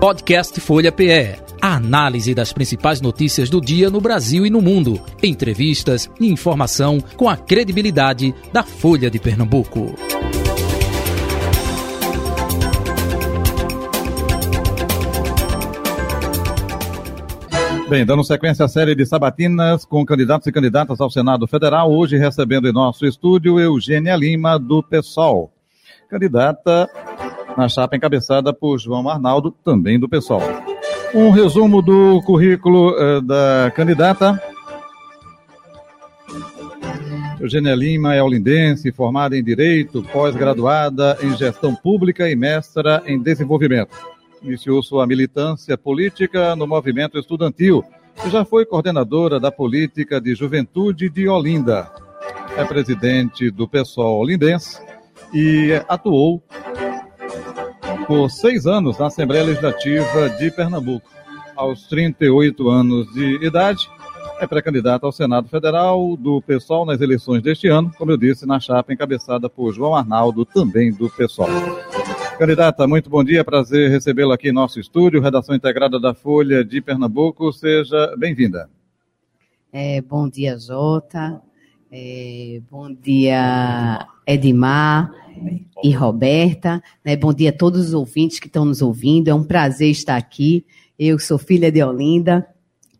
Podcast Folha PE. A análise das principais notícias do dia no Brasil e no mundo. Entrevistas e informação com a credibilidade da Folha de Pernambuco. Bem, dando sequência à série de sabatinas com candidatos e candidatas ao Senado Federal, hoje recebendo em nosso estúdio Eugênia Lima, do PSOL. Candidata na chapa encabeçada por João Arnaldo, também do PSOL. Um resumo do currículo uh, da candidata. Eugênia Lima é olindense, formada em Direito, pós-graduada em Gestão Pública e mestra em Desenvolvimento. Iniciou sua militância política no movimento estudantil e já foi coordenadora da política de juventude de Olinda. É presidente do PSOL olindense e atuou por seis anos na Assembleia Legislativa de Pernambuco. Aos 38 anos de idade, é pré-candidato ao Senado Federal do PSOL nas eleições deste ano, como eu disse, na chapa encabeçada por João Arnaldo, também do PSOL. Candidata, muito bom dia, prazer recebê-la aqui em nosso estúdio, redação integrada da Folha de Pernambuco, seja bem-vinda. É, bom dia, Jota, é, bom dia, Edmar e Roberta. Né? Bom dia a todos os ouvintes que estão nos ouvindo. É um prazer estar aqui. Eu sou filha de Olinda.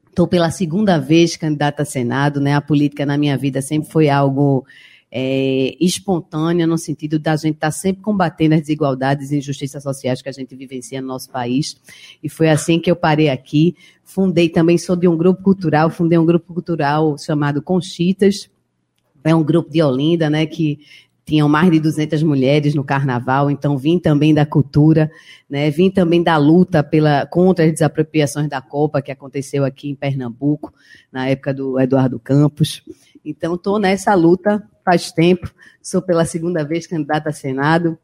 Estou pela segunda vez candidata a Senado. Né? A política na minha vida sempre foi algo é, espontâneo, no sentido da gente estar tá sempre combatendo as desigualdades e injustiças sociais que a gente vivencia no nosso país. E foi assim que eu parei aqui. Fundei também, sou de um grupo cultural, fundei um grupo cultural chamado Conchitas, é um grupo de Olinda, né, que tinham mais de 200 mulheres no carnaval, então vim também da cultura, né, vim também da luta pela, contra as desapropriações da Copa que aconteceu aqui em Pernambuco, na época do Eduardo Campos. Então estou nessa luta faz tempo, sou pela segunda vez candidata a Senado,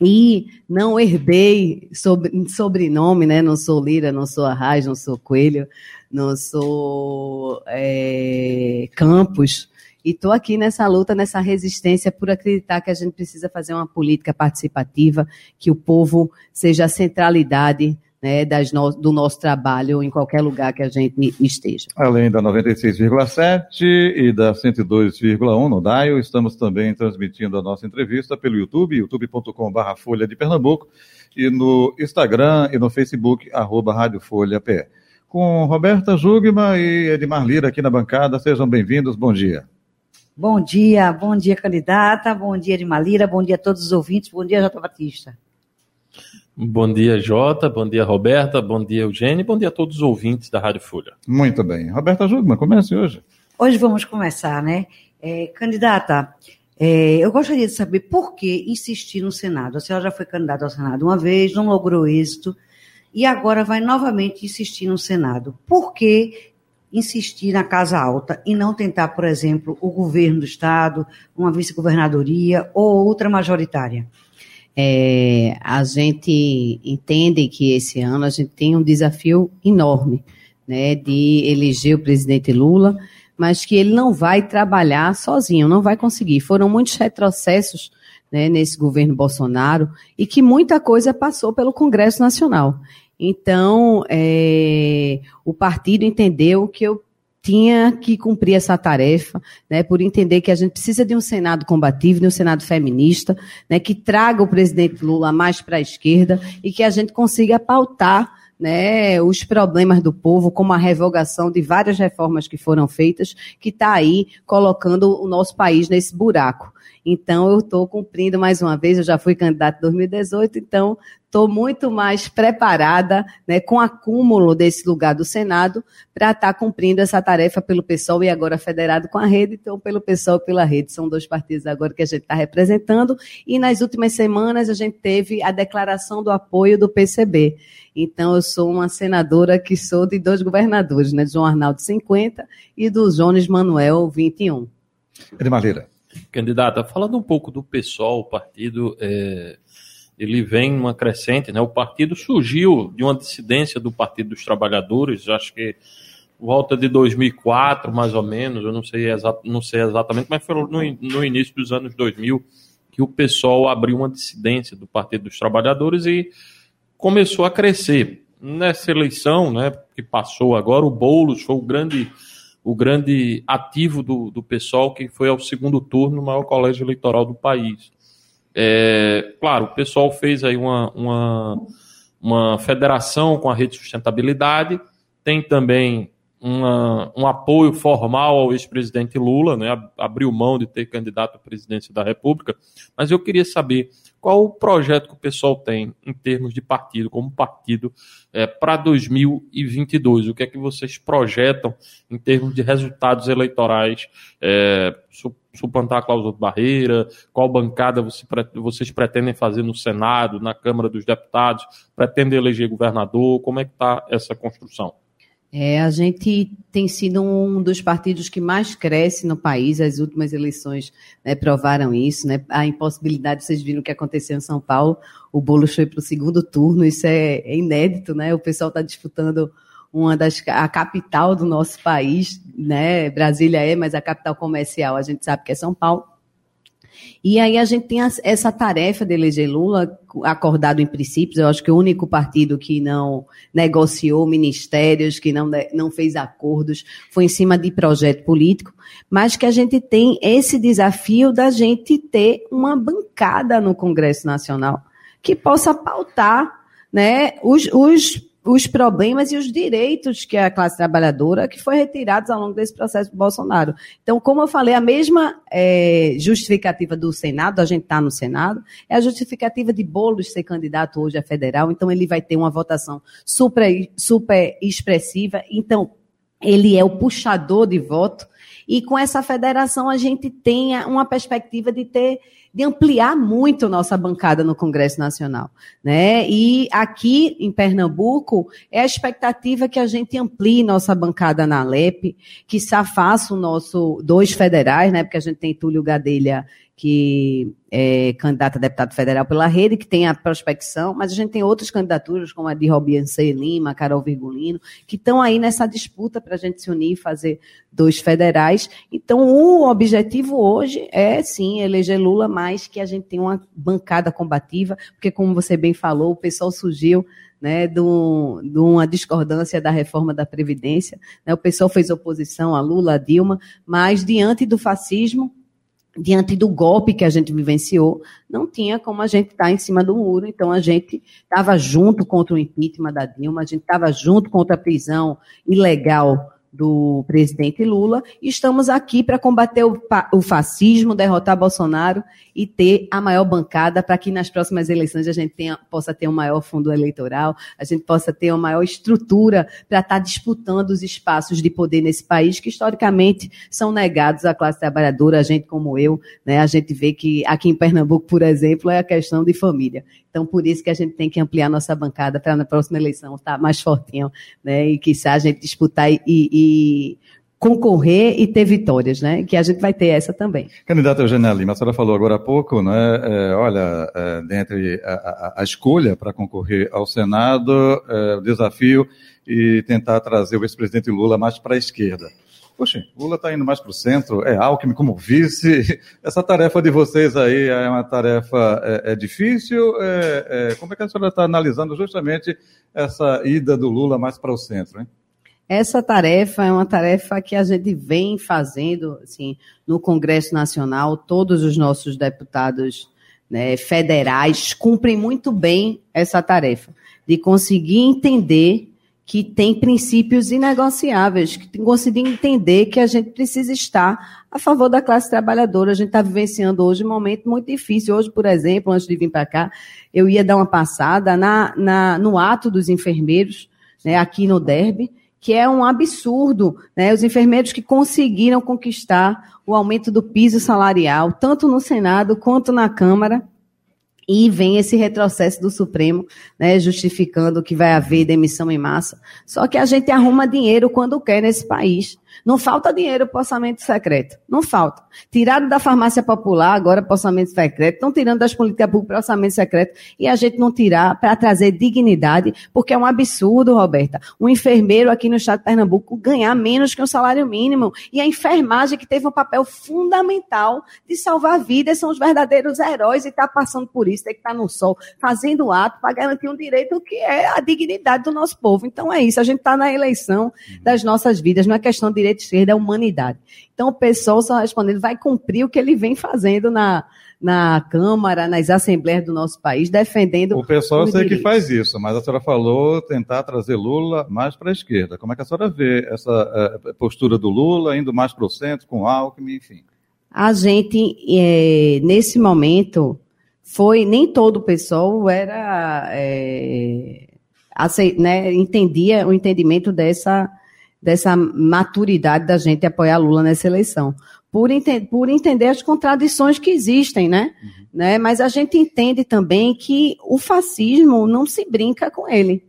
e não herdei sobre, sobrenome, né? Não sou Lira, não sou Arraes, não sou Coelho, não sou é, Campos, e estou aqui nessa luta, nessa resistência por acreditar que a gente precisa fazer uma política participativa, que o povo seja a centralidade né, no, do nosso trabalho em qualquer lugar que a gente esteja. Além da 96,7 e da 102,1 no DAIO, estamos também transmitindo a nossa entrevista pelo YouTube, youtube.com.br Folha de Pernambuco, e no Instagram e no Facebook, arroba Rádio Folha. Com Roberta Jugma e Edmar Lira aqui na bancada, sejam bem-vindos, bom dia. Bom dia, bom dia, candidata, bom dia, de Malira, bom dia a todos os ouvintes, bom dia, Jota Batista. Bom dia, Jota, bom dia, Roberta, bom dia, Eugênio, bom dia a todos os ouvintes da Rádio Folha. Muito bem. Roberta Jugman, comece hoje. Hoje vamos começar, né? É, candidata, é, eu gostaria de saber por que insistir no Senado. A senhora já foi candidata ao Senado uma vez, não logrou êxito, e agora vai novamente insistir no Senado. Por que insistir na casa alta e não tentar, por exemplo, o governo do Estado, uma vice-governadoria ou outra majoritária? É, a gente entende que esse ano a gente tem um desafio enorme né, de eleger o presidente Lula, mas que ele não vai trabalhar sozinho, não vai conseguir. Foram muitos retrocessos né, nesse governo Bolsonaro e que muita coisa passou pelo Congresso Nacional. Então, é, o partido entendeu que eu tinha que cumprir essa tarefa, né, por entender que a gente precisa de um Senado combativo, de um Senado feminista, né, que traga o presidente Lula mais para a esquerda e que a gente consiga pautar né, os problemas do povo, como a revogação de várias reformas que foram feitas, que está aí colocando o nosso país nesse buraco. Então, eu estou cumprindo mais uma vez, eu já fui candidata em 2018, então estou muito mais preparada, né, com acúmulo desse lugar do Senado, para estar tá cumprindo essa tarefa pelo PSOL e agora federado com a rede, então pelo PSOL e pela rede. São dois partidos agora que a gente está representando. E nas últimas semanas a gente teve a declaração do apoio do PCB. Então, eu sou uma senadora que sou de dois governadores, né? De João Arnaldo 50 e do Jones Manuel 21. Edmar Lira. Candidata, falando um pouco do PSOL, o partido, é, ele vem numa crescente, né? O partido surgiu de uma dissidência do Partido dos Trabalhadores, acho que volta de 2004, mais ou menos, eu não sei, não sei exatamente, mas foi no, no início dos anos 2000 que o PSOL abriu uma dissidência do Partido dos Trabalhadores e começou a crescer. nessa eleição, né, que passou agora, o Boulos foi o grande, o grande ativo do, do pessoal que foi ao segundo turno no maior colégio eleitoral do país. É, claro, o pessoal fez aí uma, uma, uma federação com a rede de sustentabilidade, tem também uma, um apoio formal ao ex-presidente Lula, né, abriu mão de ter candidato à presidência da República, mas eu queria saber qual o projeto que o pessoal tem em termos de partido, como partido, é, para 2022. O que é que vocês projetam em termos de resultados eleitorais, é, suplantar a cláusula de barreira, qual bancada você, vocês pretendem fazer no Senado, na Câmara dos Deputados, pretendem eleger governador, como é que está essa construção? É, a gente tem sido um dos partidos que mais cresce no país. As últimas eleições né, provaram isso. Né? A impossibilidade, vocês viram o que aconteceu em São Paulo. O Boulos foi para o segundo turno. Isso é, é inédito, né? O pessoal está disputando uma das a capital do nosso país, né? Brasília é, mas a capital comercial a gente sabe que é São Paulo. E aí a gente tem essa tarefa de eleger Lula, acordado em princípios. Eu acho que o único partido que não negociou ministérios, que não, não fez acordos, foi em cima de projeto político, mas que a gente tem esse desafio da gente ter uma bancada no Congresso Nacional que possa pautar né, os, os os problemas e os direitos que a classe trabalhadora que foi retirados ao longo desse processo do Bolsonaro. Então, como eu falei, a mesma é, justificativa do Senado, a gente está no Senado, é a justificativa de Boulos ser candidato hoje a federal, então ele vai ter uma votação super, super expressiva, então ele é o puxador de voto, e com essa federação a gente tem uma perspectiva de ter de ampliar muito nossa bancada no Congresso Nacional, né? E aqui em Pernambuco é a expectativa que a gente amplie nossa bancada na Alep, que faça o nosso dois federais, né? Porque a gente tem Túlio Gadelha que é candidato a deputado federal pela rede, que tem a prospecção, mas a gente tem outras candidaturas, como a de Robiancê Lima, Carol Virgulino, que estão aí nessa disputa para a gente se unir e fazer dois federais. Então, o objetivo hoje é, sim, eleger Lula, mas que a gente tenha uma bancada combativa, porque, como você bem falou, o pessoal surgiu né, de, uma discordância da reforma da Previdência. Né, o pessoal fez oposição a Lula, a Dilma, mas diante do fascismo, diante do golpe que a gente vivenciou, não tinha como a gente estar tá em cima do muro. Então, a gente estava junto contra o impeachment da Dilma, a gente estava junto contra a prisão ilegal do presidente Lula. Estamos aqui para combater o, o, fascismo, derrotar Bolsonaro e ter a maior bancada para que nas próximas eleições a gente tenha, possa ter um maior fundo eleitoral, a gente possa ter uma maior estrutura para estar tá disputando os espaços de poder nesse país que historicamente são negados à classe trabalhadora, a gente como eu, né? A gente vê que aqui em Pernambuco, por exemplo, é a questão de família. Então, por isso que a gente tem que ampliar nossa bancada para na próxima eleição estar tá mais fortinho, né? E que a gente disputar e, e concorrer e ter vitórias, né? Que a gente vai ter essa também. Candidata Eugênia Lima, a senhora falou agora há pouco, né? É, olha, é, dentre a, a, a escolha para concorrer ao Senado, é, o desafio e tentar trazer o ex-presidente Lula mais para a esquerda. Poxa, Lula está indo mais para o centro, é Alckmin como vice. Essa tarefa de vocês aí é uma tarefa é, é difícil? É, é, como é que a senhora está analisando justamente essa ida do Lula mais para o centro, hein? Essa tarefa é uma tarefa que a gente vem fazendo assim, no Congresso Nacional. Todos os nossos deputados né, federais cumprem muito bem essa tarefa de conseguir entender que tem princípios inegociáveis, que tem conseguir entender que a gente precisa estar a favor da classe trabalhadora. A gente está vivenciando hoje um momento muito difícil. Hoje, por exemplo, antes de vir para cá, eu ia dar uma passada na, na, no ato dos enfermeiros, né, aqui no Derby, que é um absurdo, né? Os enfermeiros que conseguiram conquistar o aumento do piso salarial, tanto no Senado quanto na Câmara, e vem esse retrocesso do Supremo, né, justificando que vai haver demissão em massa. Só que a gente arruma dinheiro quando quer nesse país. Não falta dinheiro para orçamento secreto. Não falta. Tirado da farmácia popular, agora para orçamento secreto. Estão tirando das políticas públicas para orçamento secreto. E a gente não tirar para trazer dignidade, porque é um absurdo, Roberta. Um enfermeiro aqui no estado de Pernambuco ganhar menos que um salário mínimo. E a enfermagem, que teve um papel fundamental de salvar vidas, são os verdadeiros heróis e está passando por isso, tem que estar tá no sol, fazendo ato para garantir um direito que é a dignidade do nosso povo. Então é isso, a gente está na eleição das nossas vidas, não é questão de direita e esquerda, é humanidade. Então o pessoal só respondendo, vai cumprir o que ele vem fazendo na, na Câmara, nas assembleias do nosso país, defendendo. O pessoal eu sei que faz isso, mas a senhora falou tentar trazer Lula mais para a esquerda. Como é que a senhora vê essa uh, postura do Lula indo mais para o centro, com Alckmin, enfim? A gente, é, nesse momento, foi nem todo o pessoal era é, né, entendia o entendimento dessa dessa maturidade da gente apoiar Lula nessa eleição por, ente por entender as contradições que existem, né? Uhum. né? Mas a gente entende também que o fascismo não se brinca com ele.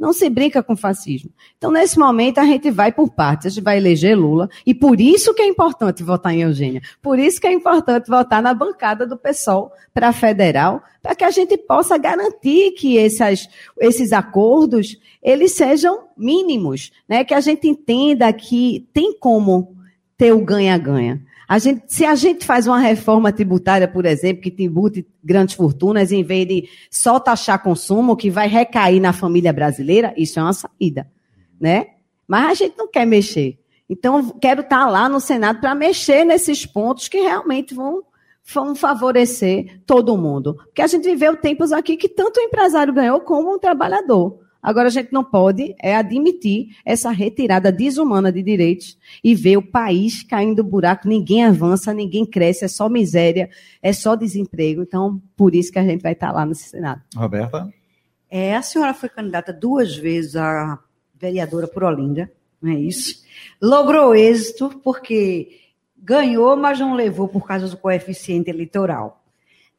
Não se brinca com fascismo. Então, nesse momento, a gente vai por partes, a gente vai eleger Lula, e por isso que é importante votar em Eugênia. Por isso que é importante votar na bancada do PSOL para federal, para que a gente possa garantir que esses, esses acordos eles sejam mínimos, né? Que a gente entenda que tem como ter o ganha-ganha. A gente, se a gente faz uma reforma tributária, por exemplo, que tribute grandes fortunas, em vez de só taxar consumo, que vai recair na família brasileira, isso é uma saída, né? Mas a gente não quer mexer. Então, quero estar lá no Senado para mexer nesses pontos que realmente vão, vão favorecer todo mundo. Porque a gente viveu tempos aqui que tanto o empresário ganhou como o trabalhador. Agora, a gente não pode é admitir essa retirada desumana de direitos e ver o país caindo buraco, ninguém avança, ninguém cresce, é só miséria, é só desemprego. Então, por isso que a gente vai estar lá no Senado. Roberta? É, a senhora foi candidata duas vezes a vereadora por Olinda, não é isso? Logrou êxito porque ganhou, mas não levou por causa do coeficiente eleitoral.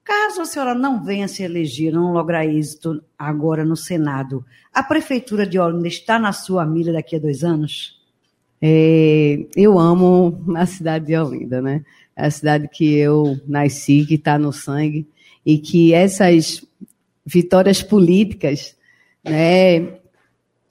Caso a senhora não venha se eleger, não lograr êxito agora no Senado, a Prefeitura de Olinda está na sua mira daqui a dois anos? É, eu amo a cidade de Olinda, né? É a cidade que eu nasci, que está no sangue, e que essas vitórias políticas, né,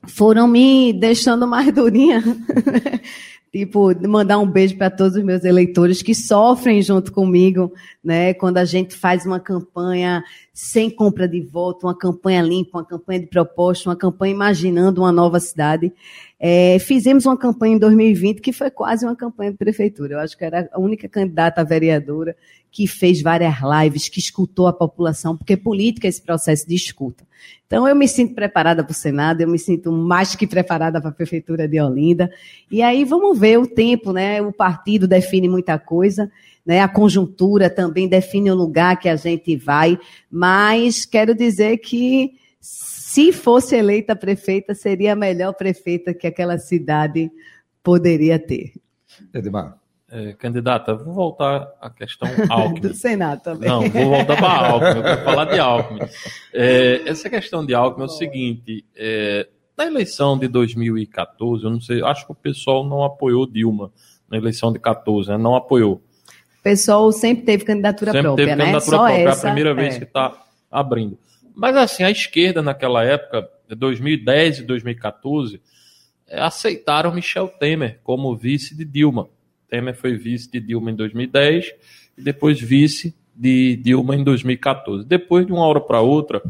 foram me deixando mais durinha. tipo, mandar um beijo para todos os meus eleitores que sofrem junto comigo, né? Quando a gente faz uma campanha sem compra de voto, uma campanha limpa, uma campanha de proposta, uma campanha imaginando uma nova cidade. É, fizemos uma campanha em 2020 que foi quase uma campanha de prefeitura. Eu acho que era a única candidata a vereadora que fez várias lives, que escutou a população, porque política é esse processo de escuta. Então, eu me sinto preparada para o Senado, eu me sinto mais que preparada para a Prefeitura de Olinda. E aí vamos ver o tempo, né? O partido define muita coisa, né? A conjuntura também define o lugar que a gente vai, mas quero dizer que se fosse eleita prefeita, seria a melhor prefeita que aquela cidade poderia ter. Edmar. É, candidata, vou voltar à questão Alckmin. Do Senado também. Não, vou voltar para Alckmin, eu quero falar de Alckmin. É, essa questão de Alckmin é o seguinte, é, na eleição de 2014, eu não sei, acho que o pessoal não apoiou Dilma na eleição de 14, né, não apoiou. O pessoal sempre teve candidatura sempre própria, teve né? candidatura Só própria, essa, é a primeira vez é. que está abrindo. Mas assim, a esquerda naquela época, 2010 e 2014, é, aceitaram Michel Temer como vice de Dilma. Temer foi vice de Dilma em 2010 e depois vice de Dilma em 2014. Depois, de uma hora para outra,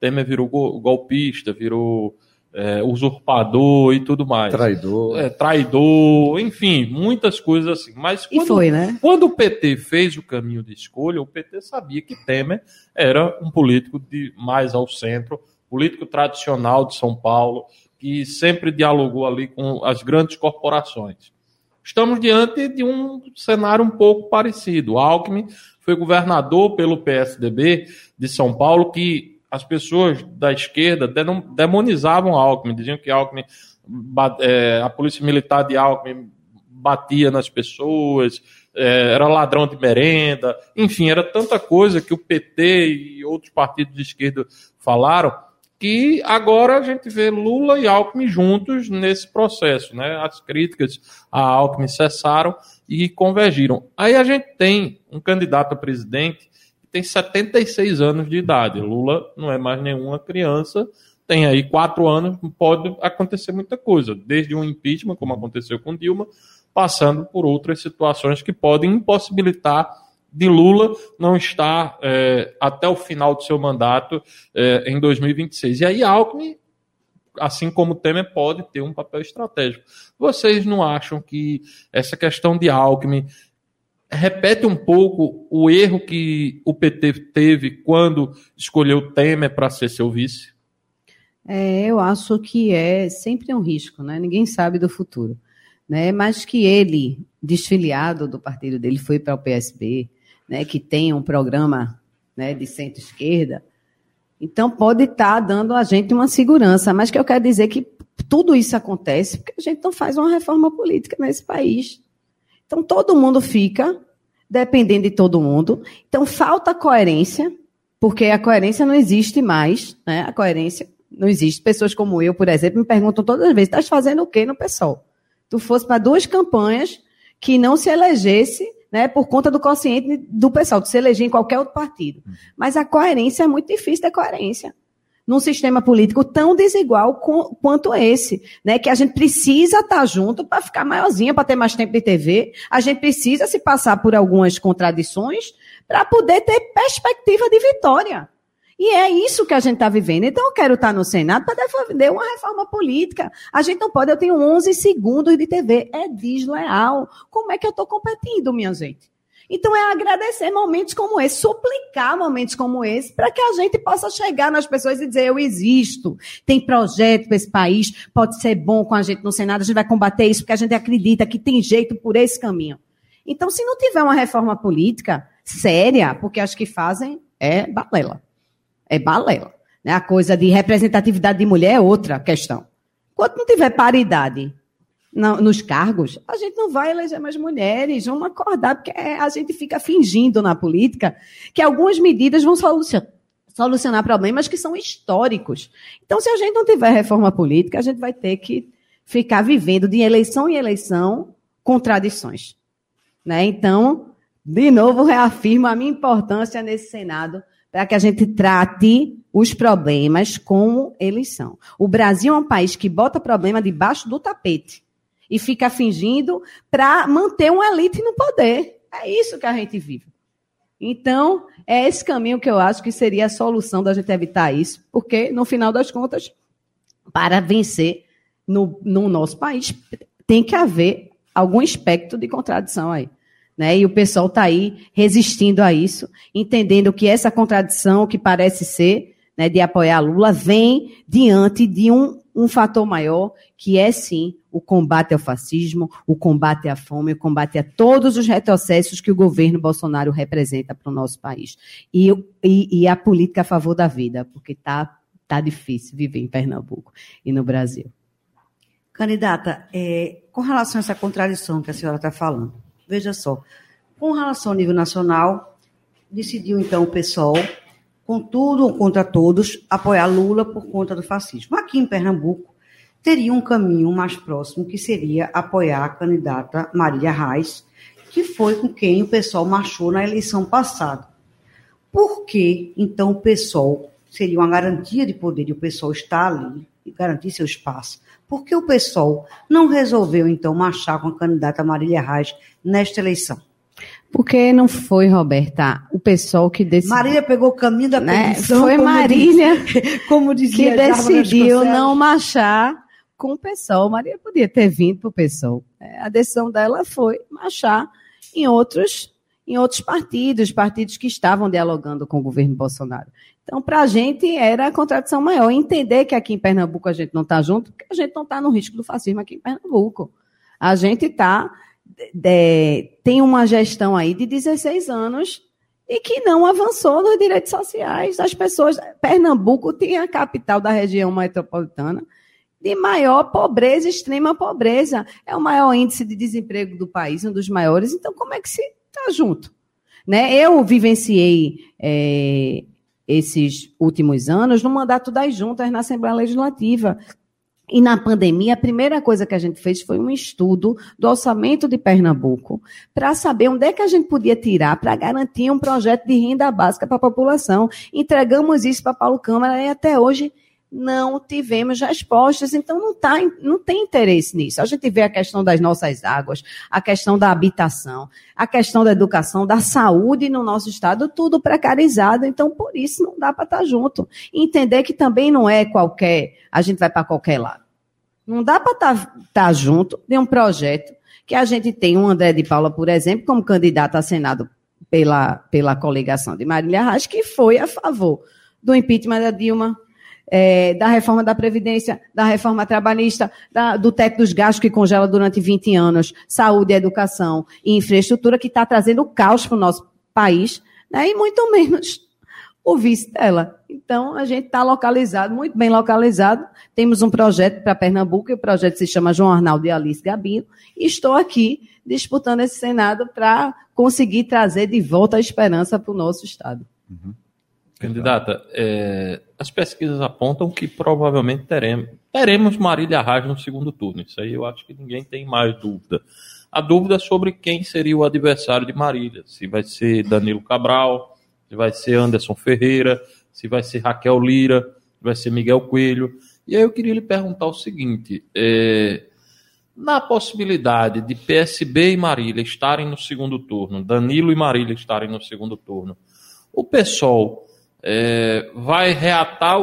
Temer virou golpista, virou é, usurpador e tudo mais. Traidor. É, traidor, enfim, muitas coisas assim. Mas E quando, foi, né? quando o PT fez o caminho de escolha, o PT sabia que Temer era um político de mais ao centro, político tradicional de São Paulo, que sempre dialogou ali com as grandes corporações. Estamos diante de um cenário um pouco parecido. O Alckmin foi governador pelo PSDB de São Paulo, que as pessoas da esquerda demonizavam Alckmin, diziam que Alckmin, é, a polícia militar de Alckmin batia nas pessoas, é, era ladrão de merenda, enfim, era tanta coisa que o PT e outros partidos de esquerda falaram que agora a gente vê Lula e Alckmin juntos nesse processo, né? As críticas a Alckmin cessaram e convergiram. Aí a gente tem um candidato a presidente que tem 76 anos de idade. Lula não é mais nenhuma criança, tem aí quatro anos, pode acontecer muita coisa, desde um impeachment, como aconteceu com Dilma, passando por outras situações que podem impossibilitar de Lula não estar é, até o final do seu mandato é, em 2026. E aí Alckmin, assim como Temer, pode ter um papel estratégico. Vocês não acham que essa questão de Alckmin repete um pouco o erro que o PT teve quando escolheu Temer para ser seu vice? É, eu acho que é sempre um risco, né? Ninguém sabe do futuro. Né? Mas que ele, desfiliado do partido dele, foi para o PSB, né, que tem um programa né, de centro-esquerda, então pode estar tá dando a gente uma segurança, mas que eu quero dizer que tudo isso acontece porque a gente não faz uma reforma política nesse país. Então todo mundo fica dependendo de todo mundo. Então falta coerência, porque a coerência não existe mais, né? A coerência não existe. Pessoas como eu, por exemplo, me perguntam todas as vezes: estás fazendo o quê no PSOL? Tu fosse para duas campanhas que não se elegesse né, por conta do consciente do pessoal, de se eleger em qualquer outro partido. Mas a coerência é muito difícil ter coerência num sistema político tão desigual com, quanto esse, né? Que a gente precisa estar junto para ficar maiorzinha, para ter mais tempo de TV. A gente precisa se passar por algumas contradições para poder ter perspectiva de vitória. E é isso que a gente está vivendo. Então, eu quero estar tá no Senado para defender uma reforma política. A gente não pode, eu tenho 11 segundos de TV. É desleal. Como é que eu estou competindo, minha gente? Então, é agradecer momentos como esse, suplicar momentos como esse, para que a gente possa chegar nas pessoas e dizer: eu existo, tem projeto para esse país, pode ser bom com a gente no Senado, a gente vai combater isso, porque a gente acredita que tem jeito por esse caminho. Então, se não tiver uma reforma política séria, porque acho que fazem, é balela é balela. Né? A coisa de representatividade de mulher é outra questão. Quando não tiver paridade nos cargos, a gente não vai eleger mais mulheres. Vamos acordar, porque a gente fica fingindo na política que algumas medidas vão solucionar, solucionar problemas que são históricos. Então, se a gente não tiver reforma política, a gente vai ter que ficar vivendo de eleição em eleição contradições. Né? Então, de novo, reafirmo a minha importância nesse Senado para que a gente trate os problemas como eles são. O Brasil é um país que bota problema debaixo do tapete e fica fingindo para manter uma elite no poder. É isso que a gente vive. Então, é esse caminho que eu acho que seria a solução da gente evitar isso, porque, no final das contas, para vencer no, no nosso país, tem que haver algum aspecto de contradição aí. Né? E o pessoal está aí resistindo a isso, entendendo que essa contradição que parece ser né, de apoiar Lula vem diante de um, um fator maior, que é sim o combate ao fascismo, o combate à fome, o combate a todos os retrocessos que o governo Bolsonaro representa para o nosso país. E, e, e, a política a favor da vida, porque está tá difícil viver em Pernambuco e no Brasil. Candidata, é, com relação a essa contradição que a senhora está falando, Veja só, com relação ao nível nacional, decidiu então o PSOL, com tudo ou contra todos, apoiar Lula por conta do fascismo. Aqui em Pernambuco, teria um caminho mais próximo, que seria apoiar a candidata Maria Reis, que foi com quem o PSOL marchou na eleição passada. Por que, então, o PSOL seria uma garantia de poder e o PSOL está ali garantir seu espaço? Por que o PSOL não resolveu, então, marchar com a candidata Marília Reis nesta eleição? Porque não foi, Roberta, o pessoal que decidiu. Marília pegou o caminho da né? Foi Marília como dizia que decidiu não marchar com o pessoal. Marília podia ter vindo para o pessoal. É, a decisão dela foi marchar em outros, em outros partidos, partidos que estavam dialogando com o governo Bolsonaro. Então, para a gente era a contradição maior. Entender que aqui em Pernambuco a gente não está junto, porque a gente não está no risco do fascismo aqui em Pernambuco. A gente está. tem uma gestão aí de 16 anos e que não avançou nos direitos sociais das pessoas. Pernambuco tem a capital da região metropolitana de maior pobreza, extrema pobreza. É o maior índice de desemprego do país, um dos maiores. Então, como é que se está junto? Né? Eu vivenciei é, esses últimos anos no mandato das juntas na Assembleia Legislativa. E na pandemia, a primeira coisa que a gente fez foi um estudo do orçamento de Pernambuco para saber onde é que a gente podia tirar para garantir um projeto de renda básica para a população. Entregamos isso para Paulo Câmara e até hoje não tivemos respostas, então não, tá, não tem interesse nisso. A gente vê a questão das nossas águas, a questão da habitação, a questão da educação, da saúde no nosso estado, tudo precarizado, então por isso não dá para estar tá junto. entender que também não é qualquer, a gente vai para qualquer lado. Não dá para estar tá, tá junto de um projeto que a gente tem um André de Paula, por exemplo, como candidato a Senado pela, pela coligação de Marília Reis, que foi a favor do impeachment da Dilma, é, da reforma da Previdência, da reforma trabalhista, da, do teto dos gastos que congela durante 20 anos, saúde, educação e infraestrutura, que está trazendo caos para o nosso país, né, e muito menos o vice dela. Então, a gente está localizado, muito bem localizado. Temos um projeto para Pernambuco, e o projeto se chama João Arnaldo e Alice Gabino, e estou aqui disputando esse Senado para conseguir trazer de volta a esperança para o nosso Estado. Uhum. Candidata, é, as pesquisas apontam que provavelmente teremos, teremos Marília Arraes no segundo turno. Isso aí eu acho que ninguém tem mais dúvida. A dúvida é sobre quem seria o adversário de Marília. Se vai ser Danilo Cabral, se vai ser Anderson Ferreira, se vai ser Raquel Lira, se vai ser Miguel Coelho. E aí eu queria lhe perguntar o seguinte: é, na possibilidade de PSB e Marília estarem no segundo turno, Danilo e Marília estarem no segundo turno, o PSOL é, vai reatar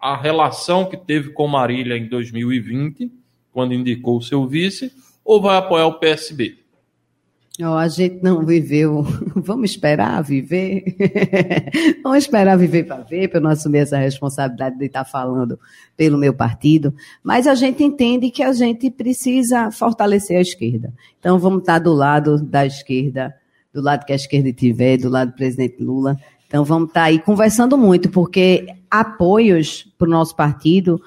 a relação que teve com Marília em 2020, quando indicou o seu vice, ou vai apoiar o PSB? Oh, a gente não viveu. Vamos esperar viver? Vamos esperar viver para ver, para eu não assumir essa responsabilidade de estar falando pelo meu partido. Mas a gente entende que a gente precisa fortalecer a esquerda. Então vamos estar do lado da esquerda, do lado que a esquerda tiver, do lado do presidente Lula, então vamos estar tá aí conversando muito, porque apoios para o nosso partido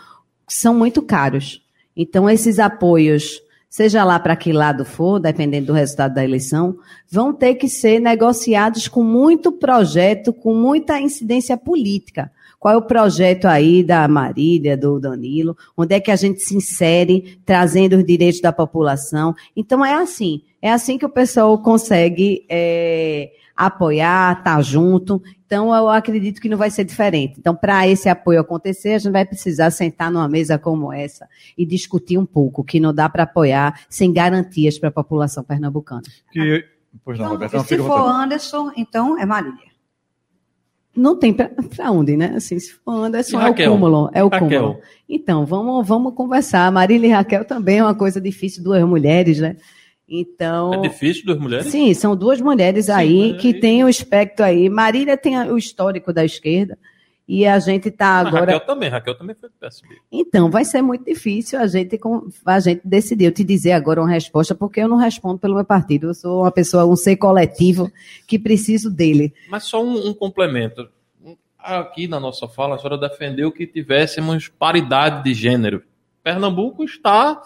são muito caros. Então esses apoios, seja lá para que lado for, dependendo do resultado da eleição, vão ter que ser negociados com muito projeto, com muita incidência política. Qual é o projeto aí da Marília, do Danilo? Onde é que a gente se insere, trazendo os direitos da população? Então é assim, é assim que o pessoal consegue é, apoiar, estar tá junto. Então, eu acredito que não vai ser diferente. Então, para esse apoio acontecer, a gente vai precisar sentar numa mesa como essa e discutir um pouco, que não dá para apoiar sem garantias para a população pernambucana. Que, pois não, então, se for Anderson, então é Marília. Não tem para onde, né? Assim, se for Anderson, é o cúmulo. É o Raquel. cúmulo. Então, vamos, vamos conversar. Marília e Raquel também é uma coisa difícil, duas mulheres, né? Então. É difícil duas mulheres? Sim, são duas mulheres Sim, aí que têm o espectro aí. Marília tem o histórico da esquerda. E a gente está agora. Raquel também, Raquel também foi do PSB. Então, vai ser muito difícil a gente, a gente decidir. Eu te dizer agora uma resposta, porque eu não respondo pelo meu partido. Eu sou uma pessoa, um ser coletivo que preciso dele. Mas só um, um complemento. Aqui na nossa fala, a senhora defendeu que tivéssemos paridade de gênero. Pernambuco está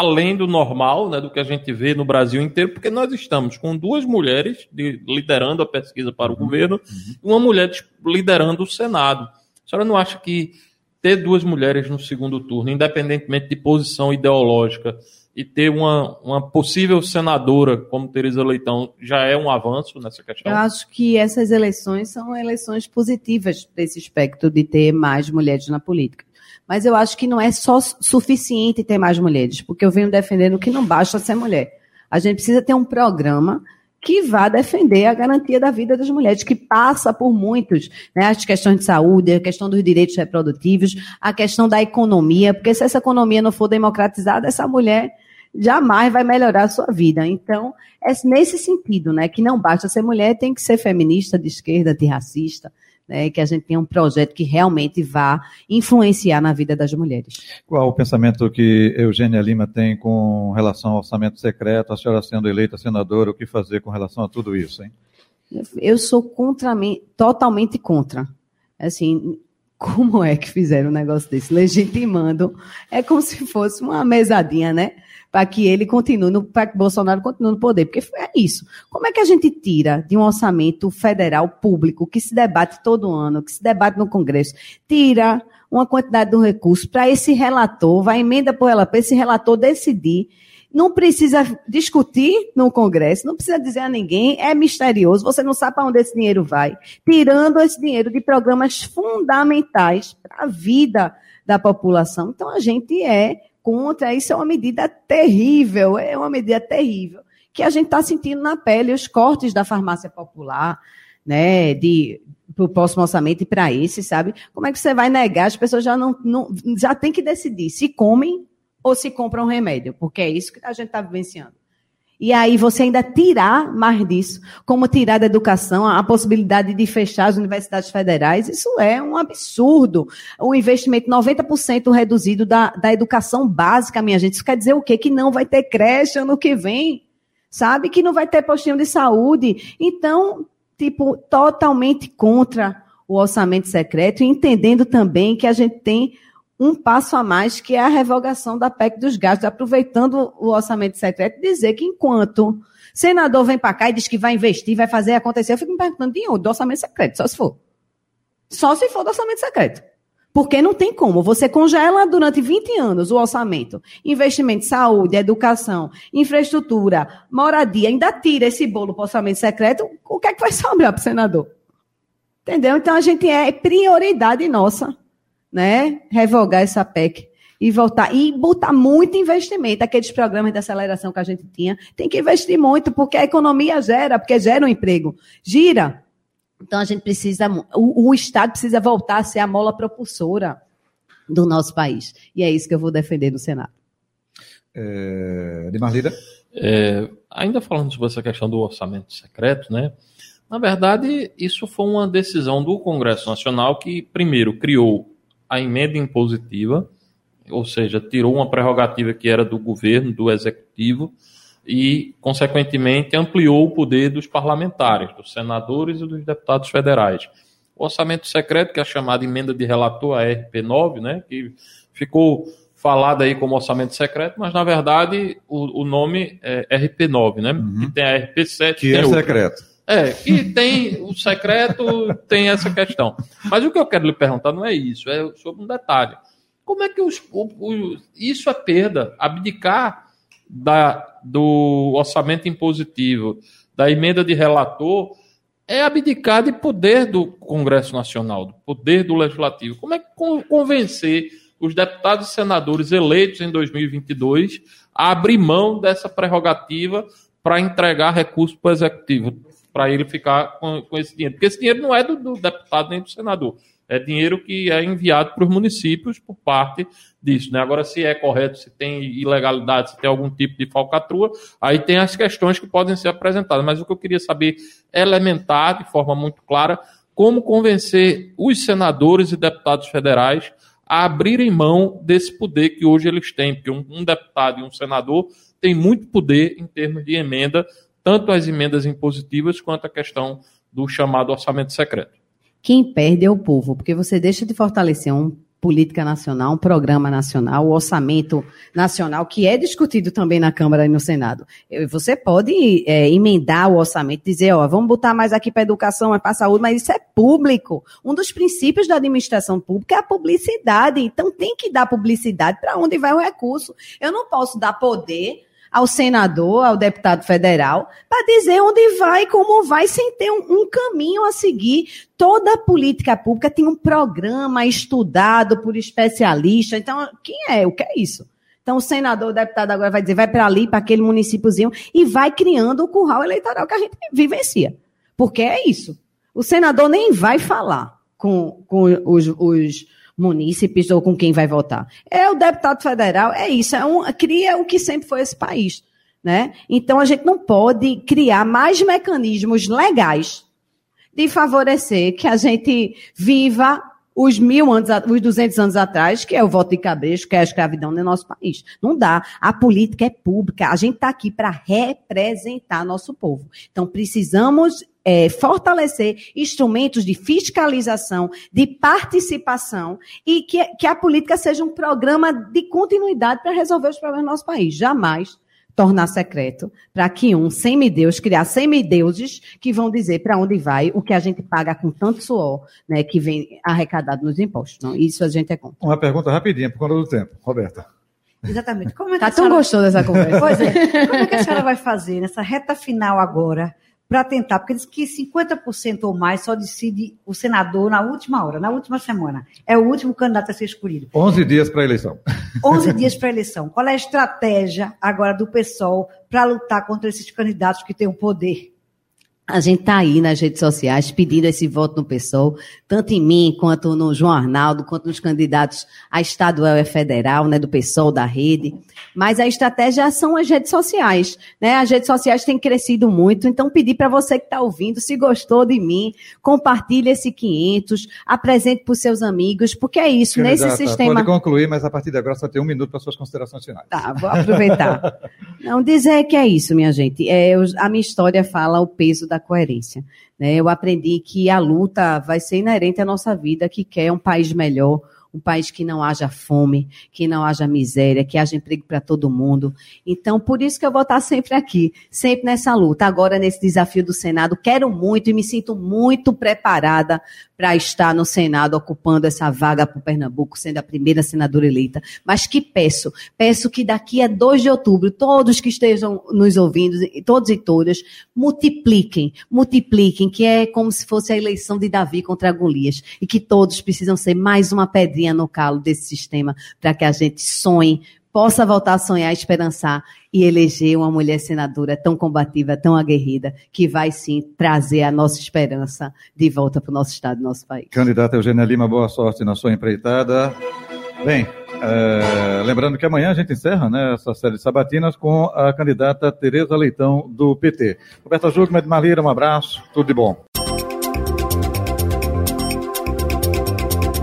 além do normal, né, do que a gente vê no Brasil inteiro, porque nós estamos com duas mulheres de, liderando a pesquisa para o uhum. governo uhum. e uma mulher liderando o Senado. A senhora não acha que ter duas mulheres no segundo turno, independentemente de posição ideológica, e ter uma, uma possível senadora como Tereza Leitão já é um avanço nessa questão? Eu acho que essas eleições são eleições positivas desse aspecto de ter mais mulheres na política. Mas eu acho que não é só suficiente ter mais mulheres, porque eu venho defendendo que não basta ser mulher. A gente precisa ter um programa que vá defender a garantia da vida das mulheres, que passa por muitos, né, as questões de saúde, a questão dos direitos reprodutivos, a questão da economia, porque se essa economia não for democratizada, essa mulher jamais vai melhorar a sua vida. Então, é nesse sentido, né, que não basta ser mulher, tem que ser feminista, de esquerda, antirracista, né, que a gente tenha um projeto que realmente vá influenciar na vida das mulheres. Qual o pensamento que Eugênia Lima tem com relação ao orçamento secreto, a senhora sendo eleita senadora, o que fazer com relação a tudo isso, hein? Eu sou contra, totalmente contra. Assim, Como é que fizeram um negócio desse? Legitimando. É como se fosse uma mesadinha, né? Para que ele continue, para que Bolsonaro continue no poder. Porque é isso. Como é que a gente tira de um orçamento federal público, que se debate todo ano, que se debate no Congresso, tira uma quantidade de um recurso para esse relator, vai emenda por ela, para esse relator decidir não precisa discutir no Congresso, não precisa dizer a ninguém, é misterioso, você não sabe para onde esse dinheiro vai, tirando esse dinheiro de programas fundamentais para a vida da população. Então, a gente é contra, isso é uma medida terrível, é uma medida terrível, que a gente está sentindo na pele os cortes da farmácia popular, né, de para o próximo orçamento e para esse, sabe? Como é que você vai negar? As pessoas já não, não já tem que decidir se comem ou se compra um remédio, porque é isso que a gente está vivenciando. E aí você ainda tirar mais disso, como tirar da educação a possibilidade de fechar as universidades federais, isso é um absurdo. O investimento 90% reduzido da, da educação básica, minha gente. Isso quer dizer o quê? Que não vai ter creche ano que vem, sabe? Que não vai ter postinho de saúde. Então, tipo, totalmente contra o orçamento secreto, entendendo também que a gente tem um passo a mais, que é a revogação da PEC dos gastos, aproveitando o orçamento secreto, dizer que enquanto senador vem para cá e diz que vai investir, vai fazer acontecer, eu fico me perguntando de onde? Do orçamento secreto, só se for. Só se for do orçamento secreto. Porque não tem como. Você congela durante 20 anos o orçamento. Investimento em saúde, educação, infraestrutura, moradia, ainda tira esse bolo para o orçamento secreto, o que é que vai sobrar para o senador? Entendeu? Então a gente é prioridade nossa né, revogar essa PEC e voltar e botar muito investimento. Aqueles programas de aceleração que a gente tinha, tem que investir muito, porque a economia gera, porque gera um emprego. Gira. Então a gente precisa, o, o Estado precisa voltar a ser a mola propulsora do nosso país. E é isso que eu vou defender no Senado. É, de Marlida? É, ainda falando sobre essa questão do orçamento secreto, né? Na verdade, isso foi uma decisão do Congresso Nacional que, primeiro, criou a emenda impositiva, ou seja, tirou uma prerrogativa que era do governo, do executivo, e, consequentemente, ampliou o poder dos parlamentares, dos senadores e dos deputados federais. O orçamento secreto, que é a chamada emenda de relator, a RP9, né, que ficou falada aí como orçamento secreto, mas na verdade o, o nome é RP9, né? Uhum. E tem a RP7. Que é outra. secreto. É, e tem o secreto, tem essa questão. Mas o que eu quero lhe perguntar não é isso, é sobre um detalhe. Como é que os, o, isso é perda? Abdicar da, do orçamento impositivo, da emenda de relator, é abdicar de poder do Congresso Nacional, do poder do Legislativo. Como é que convencer os deputados e senadores eleitos em 2022 a abrir mão dessa prerrogativa para entregar recursos para o Executivo? Para ele ficar com, com, esse dinheiro. Porque esse dinheiro não é do, do, deputado nem do senador. É dinheiro que é enviado para os municípios por parte disso. Né? Agora, se é correto, se tem ilegalidade, se tem algum tipo de falcatrua, aí tem as questões que podem ser apresentadas. Mas o que eu queria saber, elementar, de forma muito clara, como convencer os senadores e deputados federais a abrirem mão desse poder que hoje eles têm, porque um, um deputado e um senador têm muito poder em termos de emenda tanto as emendas impositivas quanto a questão do chamado orçamento secreto. Quem perde é o povo, porque você deixa de fortalecer uma política nacional, um programa nacional, o um orçamento nacional, que é discutido também na Câmara e no Senado. Você pode é, emendar o orçamento, dizer, ó, vamos botar mais aqui para educação, mais para saúde, mas isso é público. Um dos princípios da administração pública é a publicidade. Então tem que dar publicidade para onde vai o recurso. Eu não posso dar poder ao senador, ao deputado federal, para dizer onde vai, como vai, sem ter um, um, caminho a seguir. Toda política pública tem um programa estudado por especialistas. Então, quem é? O que é isso? Então, o senador, o deputado agora vai dizer, vai para ali, para aquele municípiozinho, e vai criando o curral eleitoral que a gente vivencia. Porque é isso. O senador nem vai falar com, com os, os munícipes ou com quem vai votar. É o deputado federal, é isso, é um, cria o que sempre foi esse país. Né? Então a gente não pode criar mais mecanismos legais de favorecer que a gente viva os mil anos, os duzentos anos atrás, que é o voto de cabresto, que é a escravidão no nosso país. Não dá. A política é pública. A gente está aqui para representar nosso povo. Então, precisamos é, fortalecer instrumentos de fiscalização, de participação e que, que a política seja um programa de continuidade para resolver os problemas do nosso país. Jamais tornar secreto para que um semideus criar semideuses que vão dizer para onde vai o que a gente paga com tanto suor, né, que vem arrecadado nos impostos. Não, isso a gente é contra. Uma pergunta rapidinha por conta do tempo, Roberta. Exatamente. Como é que Tá a tão senhora- gostoso essa conversa. Pois é. Como é que a senhora vai fazer nessa reta final agora para tentar? Porque diz que 50% ou mais só decide o senador na última hora, na última semana. É o último candidato a ser escolhido. 11 dias para a eleição. 11 dias para a eleição. Qual é a estratégia agora do PSOL para lutar contra esses candidatos que têm o poder? A gente está aí nas redes sociais pedindo esse voto no PSOL, tanto em mim quanto no João Arnaldo, quanto nos candidatos a estadual e federal, né, do PSOL, da rede. Mas a estratégia são as redes sociais, né? As redes sociais têm crescido muito, então pedir para você que está ouvindo, se gostou de mim, compartilhe esse 500, apresente para os seus amigos, porque é isso, nesse sistema... Pode concluir, mas a partir de agora só tem um minuto para suas considerações finais. Tá, vou aproveitar. Não, dizer que é isso, minha gente. É, eu- a minha história fala o peso da coerência. né? Eu aprendi que a luta vai ser inerente à nossa vida, que quer um país melhor, um país que não haja fome, que não haja miséria, que haja emprego para todo mundo. Então, por isso que eu vou estar sempre aqui, sempre nessa luta. Agora, nesse desafio do Senado, quero muito e me sinto muito preparada para estar no Senado, ocupando essa vaga para o Pernambuco, sendo a primeira senadora eleita. Mas que peço, peço que daqui a 2 de outubro, todos que estejam nos ouvindo, todos e todas, multipliquem, multipliquem, que é como se fosse a eleição de Davi contra Golias, e que todos precisam ser mais uma pedrinha no calo desse sistema, para que a gente sonhe, possa voltar a sonhar, esperançar e eleger uma mulher senadora tão combativa, tão aguerrida, que vai sim trazer a nossa esperança de volta para o nosso estado, nosso país. Candidata Eugênia Lima, boa sorte na sua empreitada. Bem, é, lembrando que amanhã a gente encerra né, essa série de sabatinas com a candidata Tereza Leitão, do PT. Roberta Júlio, Edmar Lira, um abraço, tudo de bom.